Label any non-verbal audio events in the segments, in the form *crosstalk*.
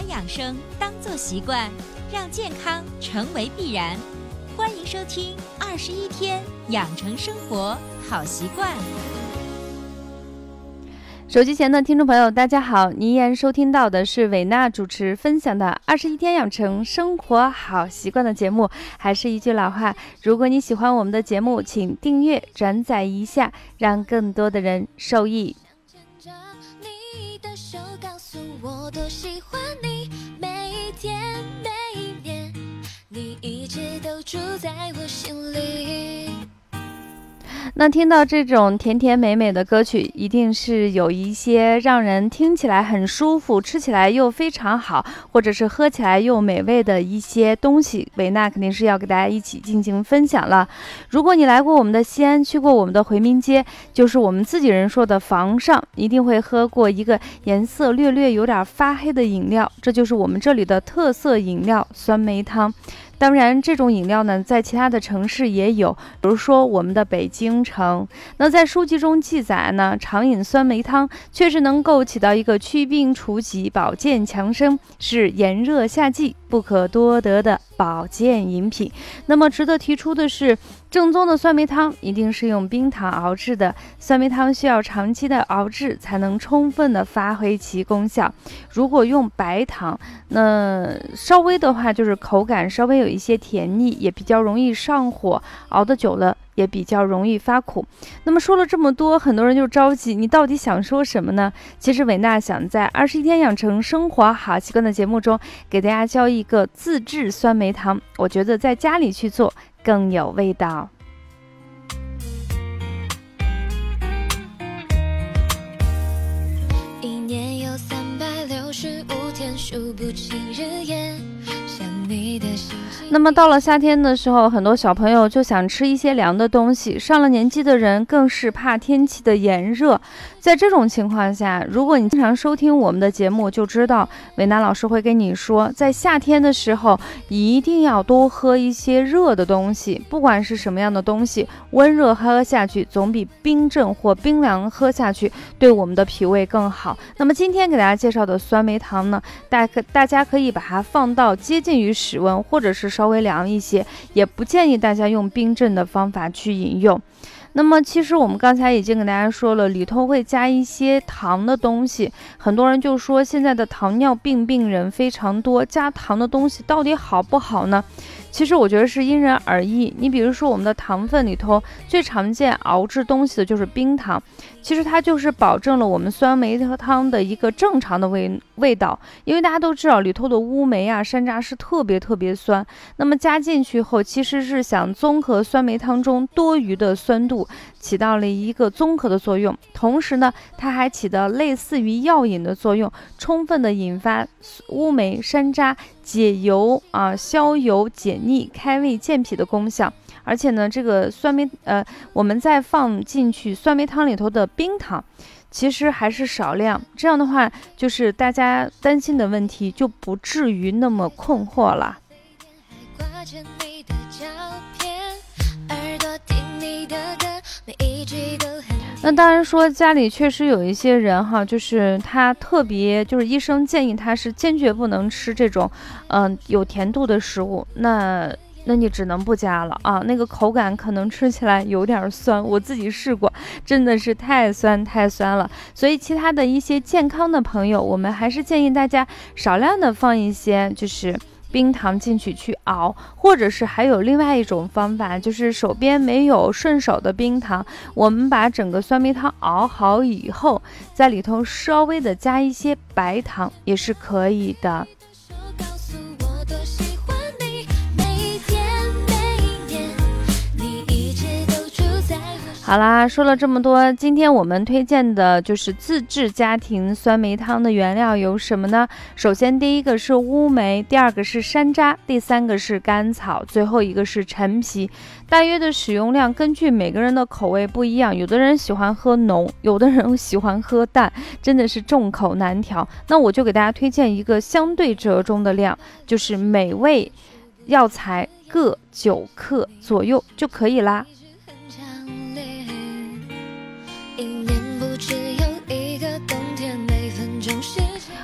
把养生当做习惯，让健康成为必然。欢迎收听《二十一天养成生活好习惯》。手机前的听众朋友，大家好！您依然收听到的是伟娜主持分享的《二十一天养成生活好习惯》的节目。还是一句老话，如果你喜欢我们的节目，请订阅、转载一下，让更多的人受益。天每一年，你一直都住在我心里。那听到这种甜甜美美的歌曲，一定是有一些让人听起来很舒服、吃起来又非常好，或者是喝起来又美味的一些东西。维娜肯定是要给大家一起进行分享了。如果你来过我们的西安，去过我们的回民街，就是我们自己人说的房上，一定会喝过一个颜色略略有点发黑的饮料，这就是我们这里的特色饮料——酸梅汤。当然，这种饮料呢，在其他的城市也有，比如说我们的北京城。那在书籍中记载呢，常饮酸梅汤确实能够起到一个祛病除疾、保健强身，是炎热夏季不可多得的保健饮品。那么值得提出的是。正宗的酸梅汤一定是用冰糖熬制的，酸梅汤需要长期的熬制才能充分的发挥其功效。如果用白糖，那稍微的话就是口感稍微有一些甜腻，也比较容易上火，熬的久了也比较容易发苦。那么说了这么多，很多人就着急，你到底想说什么呢？其实伟娜想在二十一天养成生活好习惯的节目中，给大家教一个自制酸梅汤。我觉得在家里去做。更有味道。那么到了夏天的时候，很多小朋友就想吃一些凉的东西，上了年纪的人更是怕天气的炎热。在这种情况下，如果你经常收听我们的节目，就知道伟娜老师会跟你说，在夏天的时候一定要多喝一些热的东西，不管是什么样的东西，温热喝下去总比冰镇或冰凉喝下去对我们的脾胃更好。那么今天给大家介绍的酸梅汤呢，大可大家可以把它放到接近于室温，或者是稍微凉一些，也不建议大家用冰镇的方法去饮用。那么其实我们刚才已经给大家说了，里头会加一些糖的东西，很多人就说现在的糖尿病病人非常多，加糖的东西到底好不好呢？其实我觉得是因人而异。你比如说我们的糖分里头最常见熬制东西的就是冰糖。其实它就是保证了我们酸梅汤的一个正常的味味道，因为大家都知道里头的乌梅啊、山楂是特别特别酸，那么加进去后，其实是想综合酸梅汤中多余的酸度，起到了一个综合的作用。同时呢，它还起到类似于药引的作用，充分的引发乌梅、山楂解油啊、消油解腻、开胃健脾的功效。而且呢，这个酸梅，呃，我们再放进去酸梅汤里头的冰糖，其实还是少量。这样的话，就是大家担心的问题就不至于那么困惑了。当然说，家里确实有一些人哈，就是他特别，就是医生建议他是坚决不能吃这种，嗯，有甜度的食物。那那你只能不加了啊，那个口感可能吃起来有点酸，我自己试过，真的是太酸太酸了。所以其他的一些健康的朋友，我们还是建议大家少量的放一些，就是冰糖进去去熬，或者是还有另外一种方法，就是手边没有顺手的冰糖，我们把整个酸梅汤熬好以后，在里头稍微的加一些白糖也是可以的。好啦，说了这么多，今天我们推荐的就是自制家庭酸梅汤的原料有什么呢？首先，第一个是乌梅，第二个是山楂，第三个是甘草，最后一个是陈皮。大约的使用量根据每个人的口味不一样，有的人喜欢喝浓，有的人喜欢喝淡，真的是众口难调。那我就给大家推荐一个相对折中的量，就是每味药材各九克左右就可以啦。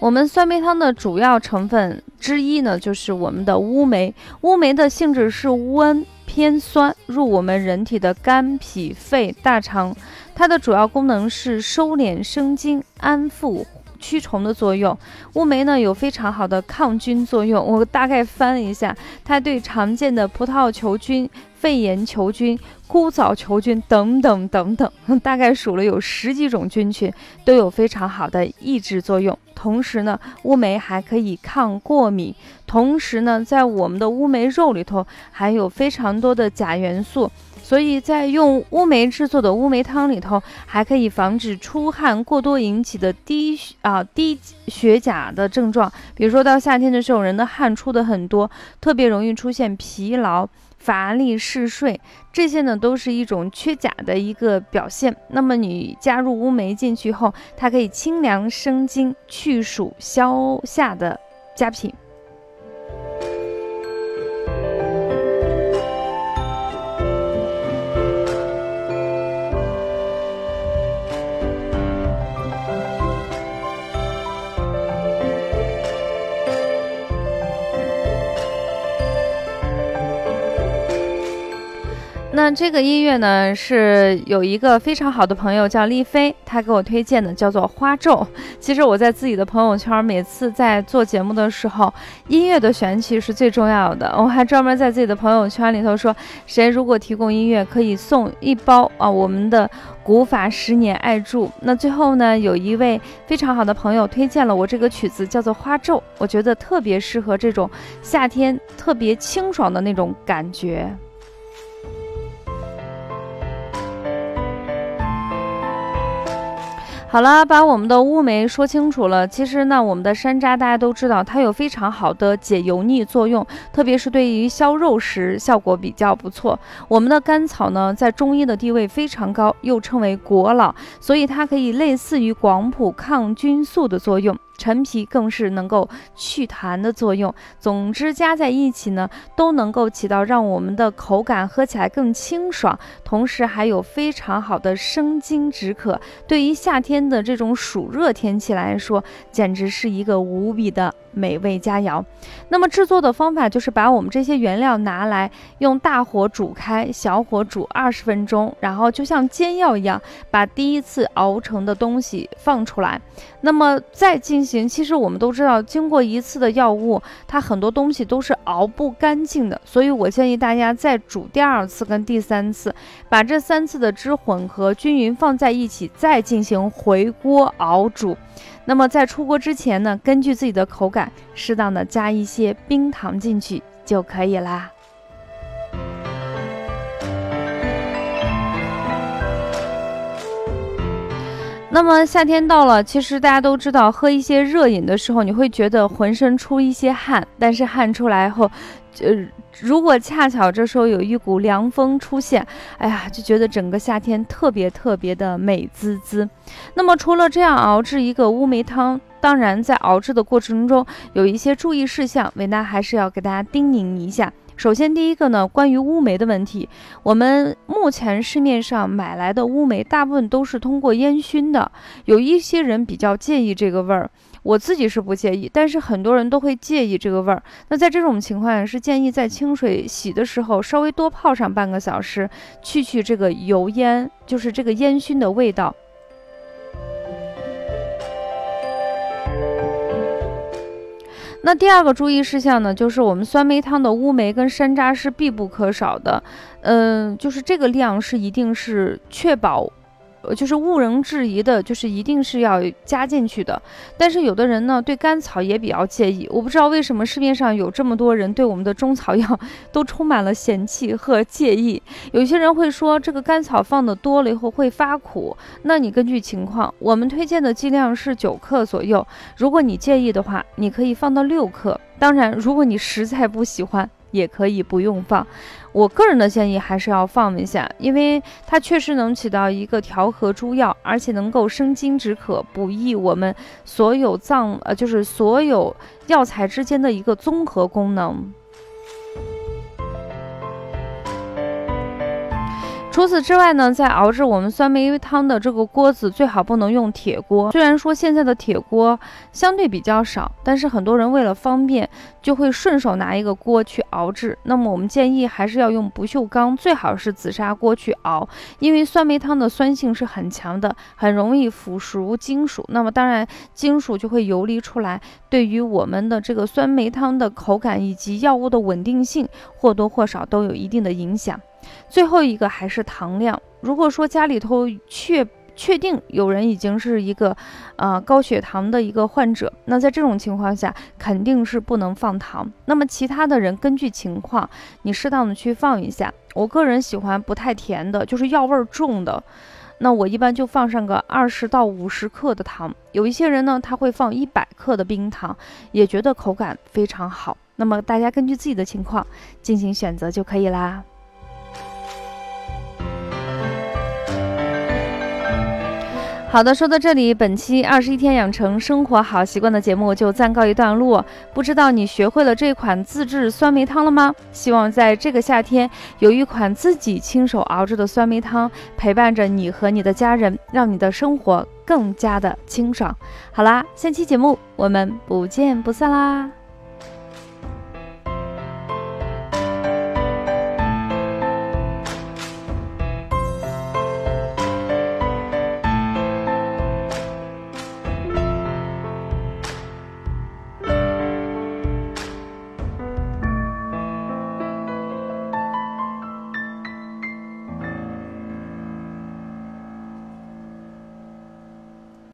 我们酸梅汤的主要成分之一呢，就是我们的乌梅。乌梅的性质是温偏酸，入我们人体的肝、脾、肺、大肠。它的主要功能是收敛生津、安腹。驱虫的作用，乌梅呢有非常好的抗菌作用。我大概翻了一下，它对常见的葡萄球菌、肺炎球菌、枯藻球菌等等等等，大概数了有十几种菌群，都有非常好的抑制作用。同时呢，乌梅还可以抗过敏。同时呢，在我们的乌梅肉里头含有非常多的钾元素。所以在用乌梅制作的乌梅汤里头，还可以防止出汗过多引起的低啊低血钾的症状。比如说到夏天的时候，人的汗出的很多，特别容易出现疲劳、乏力、嗜睡，这些呢都是一种缺钾的一个表现。那么你加入乌梅进去后，它可以清凉生津、去暑消夏的佳品。那这个音乐呢，是有一个非常好的朋友叫丽飞，他给我推荐的，叫做《花咒》。其实我在自己的朋友圈，每次在做节目的时候，音乐的选曲是最重要的。我还专门在自己的朋友圈里头说，谁如果提供音乐，可以送一包啊我们的古法十年爱柱。那最后呢，有一位非常好的朋友推荐了我这个曲子，叫做《花咒》，我觉得特别适合这种夏天特别清爽的那种感觉。好了，把我们的乌梅说清楚了。其实呢，我们的山楂大家都知道，它有非常好的解油腻作用，特别是对于消肉食效果比较不错。我们的甘草呢，在中医的地位非常高，又称为国老，所以它可以类似于广谱抗菌素的作用。陈皮更是能够祛痰的作用。总之加在一起呢，都能够起到让我们的口感喝起来更清爽，同时还有非常好的生津止渴。对于夏天的这种暑热天气来说，简直是一个无比的。美味佳肴，那么制作的方法就是把我们这些原料拿来，用大火煮开，小火煮二十分钟，然后就像煎药一样，把第一次熬成的东西放出来，那么再进行。其实我们都知道，经过一次的药物，它很多东西都是熬不干净的，所以我建议大家再煮第二次跟第三次，把这三次的汁混合均匀放在一起，再进行回锅熬煮。那么在出锅之前呢，根据自己的口感，适当的加一些冰糖进去就可以啦。那么夏天到了，其实大家都知道，喝一些热饮的时候，你会觉得浑身出一些汗，但是汗出来后。呃，如果恰巧这时候有一股凉风出现，哎呀，就觉得整个夏天特别特别的美滋滋。那么除了这样熬制一个乌梅汤，当然在熬制的过程中有一些注意事项，维娜还是要给大家叮咛一下。首先，第一个呢，关于乌梅的问题，我们目前市面上买来的乌梅大部分都是通过烟熏的，有一些人比较介意这个味儿。我自己是不介意，但是很多人都会介意这个味儿。那在这种情况下，是建议在清水洗的时候稍微多泡上半个小时，去去这个油烟，就是这个烟熏的味道。那第二个注意事项呢，就是我们酸梅汤的乌梅跟山楂是必不可少的，嗯，就是这个量是一定是确保。就是毋庸置疑的，就是一定是要加进去的。但是有的人呢，对甘草也比较介意。我不知道为什么市面上有这么多人对我们的中草药 *laughs* 都充满了嫌弃和介意。有些人会说，这个甘草放的多了以后会发苦。那你根据情况，我们推荐的剂量是九克左右。如果你介意的话，你可以放到六克。当然，如果你实在不喜欢，也可以不用放，我个人的建议还是要放一下，因为它确实能起到一个调和诸药，而且能够生津止渴，补益我们所有脏呃，就是所有药材之间的一个综合功能。除此之外呢，在熬制我们酸梅汤的这个锅子最好不能用铁锅。虽然说现在的铁锅相对比较少，但是很多人为了方便，就会顺手拿一个锅去熬制。那么我们建议还是要用不锈钢，最好是紫砂锅去熬，因为酸梅汤的酸性是很强的，很容易腐蚀金属。那么当然金属就会游离出来，对于我们的这个酸梅汤的口感以及药物的稳定性或多或少都有一定的影响。最后一个还是糖量。如果说家里头确确定有人已经是一个，呃高血糖的一个患者，那在这种情况下肯定是不能放糖。那么其他的人根据情况，你适当的去放一下。我个人喜欢不太甜的，就是药味重的，那我一般就放上个二十到五十克的糖。有一些人呢，他会放一百克的冰糖，也觉得口感非常好。那么大家根据自己的情况进行选择就可以啦。好的，说到这里，本期二十一天养成生活好习惯的节目就暂告一段落。不知道你学会了这款自制酸梅汤了吗？希望在这个夏天，有一款自己亲手熬制的酸梅汤陪伴着你和你的家人，让你的生活更加的清爽。好啦，下期节目我们不见不散啦！